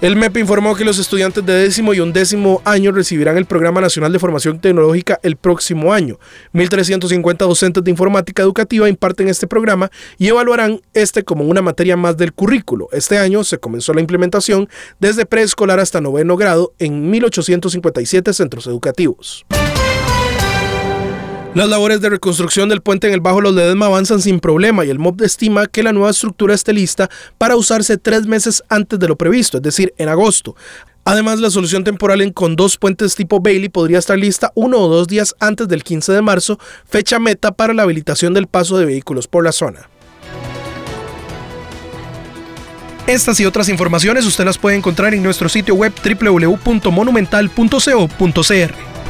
El MEP informó que los estudiantes de décimo y undécimo año recibirán el Programa Nacional de Formación Tecnológica el próximo año. 1.350 docentes de informática educativa imparten este programa y evaluarán este como una materia más del currículo. Este año se comenzó la implementación desde preescolar hasta noveno grado en 1.857 centros educativos. Las labores de reconstrucción del puente en el Bajo Los Ledesma avanzan sin problema y el MOB estima que la nueva estructura esté lista para usarse tres meses antes de lo previsto, es decir, en agosto. Además, la solución temporal en con dos puentes tipo Bailey podría estar lista uno o dos días antes del 15 de marzo, fecha meta para la habilitación del paso de vehículos por la zona. Estas y otras informaciones usted las puede encontrar en nuestro sitio web www.monumental.co.cr.